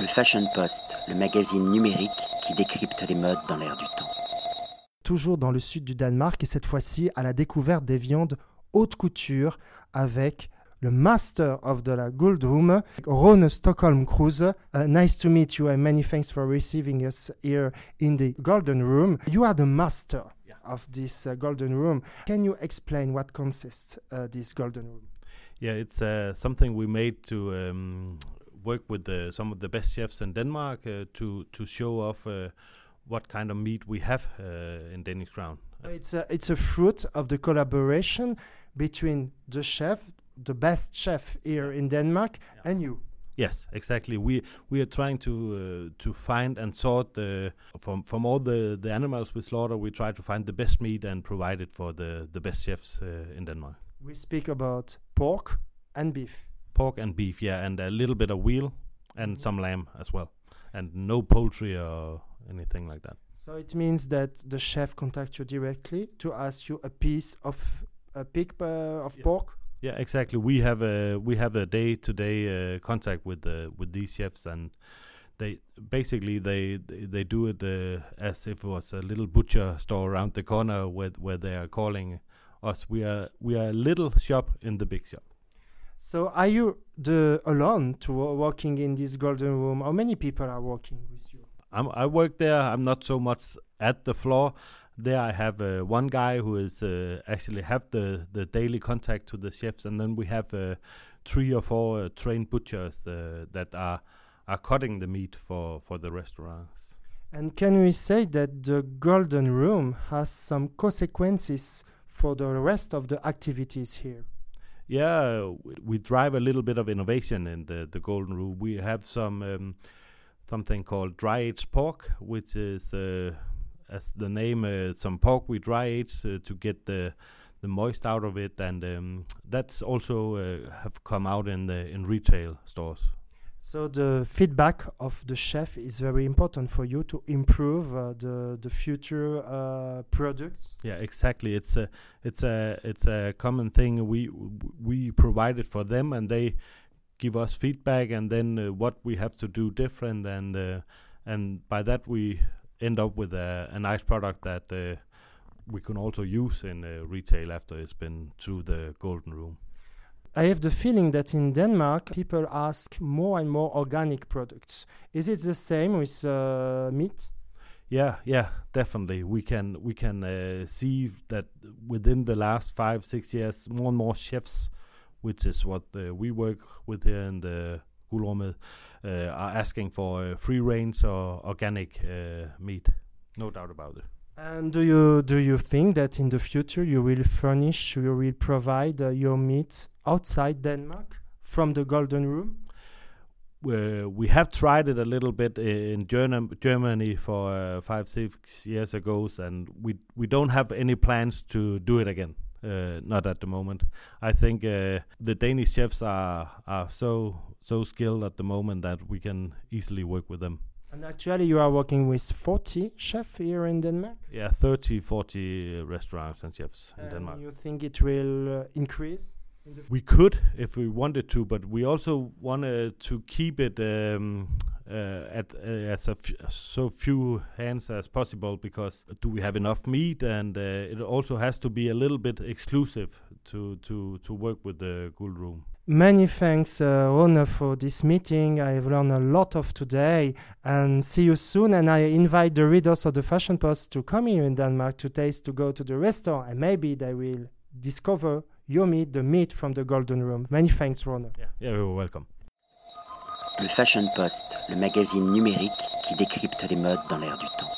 Le Fashion Post, le magazine numérique qui décrypte les modes dans l'air du temps. Toujours dans le sud du Danemark et cette fois-ci à la découverte des viandes haute couture avec le master of the Gold Room, Rone Stockholm Cruise. Uh, nice to meet you and many thanks for receiving us here in the Golden Room. You are the master of this uh, Golden Room. Can you explain what consists uh, this Golden Room? Yeah, it's uh, something we made to um, work with the, some of the best chefs in Denmark uh, to to show off uh, what kind of meat we have uh, in Danish Crown. It's a, it's a fruit of the collaboration between the chef, the best chef here in Denmark, Yeah. and you. Yes, exactly. We we are trying to uh, to find and sort the from from all the the animals we slaughter. We try to find the best meat and provide it for the the best chefs uh, in Denmark. We speak about pork and beef. Pork and beef, yeah, and a little bit of veal and some lamb as well, and no poultry or anything like that. So it means that the chef contacts you directly to ask you a piece of a pig uh, of Yeah. pork. Yeah, exactly. We have a we have a day to day uh, contact with the with these chefs, and they basically they they, they do it uh, as if it was a little butcher store around the corner where where they are calling us. We are we are a little shop in the big shop. So are you the alone to working in this golden room? How many people are working with you? I'm, I work there. I'm not so much at the floor. There, I have uh, one guy who is uh, actually have the, the daily contact to the chefs, and then we have uh, three or four uh, trained butchers uh, that are are cutting the meat for, for the restaurants. And can we say that the golden room has some consequences for the rest of the activities here? Yeah, we, drive a little bit of innovation in the, the golden room. We have some um, something called dry aged pork, which is uh, as the name uh, some pork we dry age uh, to get the the moist out of it, and um, that's also uh, have come out in the in retail stores. So the feedback of the chef is very important for you to improve uh, the the future uh, products. Yeah, exactly. It's a it's a it's a common thing. We we provide it for them, and they give us feedback, and then uh, what we have to do different, and uh, and by that we end up with a, a nice product that uh, we can also use in uh, retail after it's been through the golden room. I have the feeling that in Denmark people ask more and more organic products. Is it the same with uh, meat? Yeah, yeah, definitely. We can we can uh, see that within the last five six years, more and more chefs, which is what uh, we work with here in the Guldrummet, uh, are asking for uh, free range or organic uh, meat. No doubt about it. And do you do you think that in the future you will furnish, you will provide uh, your meat outside Denmark from the Golden Room? we we have tried it a little bit in German, Germany for uh, five six years ago, and we we don't have any plans to do it again. Uh, not at the moment. I think uh, the Danish chefs are are so so skilled at the moment that we can easily work with them. And actually, you are working with 40 chefs here in Denmark. Yeah, 30, 40 restaurants and chefs in And Denmark. you think it will uh, increase? We could if we wanted to, but we also wanted to keep it um, uh, at uh, as f- so few hands as possible because do we have enough meat? And uh, it also has to be a little bit exclusive to to to work with the Guld Room. Many thanks, uh, Rone, for this meeting. I've learned a lot of today and see you soon. And I invite the readers of the Fashion Post to come here in Denmark to taste, to go to the restaurant, and maybe they will discover your meat, the meat from the Golden Room. Many thanks, Rona. Yeah, yeah, you're welcome. Le Fashion Post, le magazine numérique qui décrypte les modes dans l'air du temps.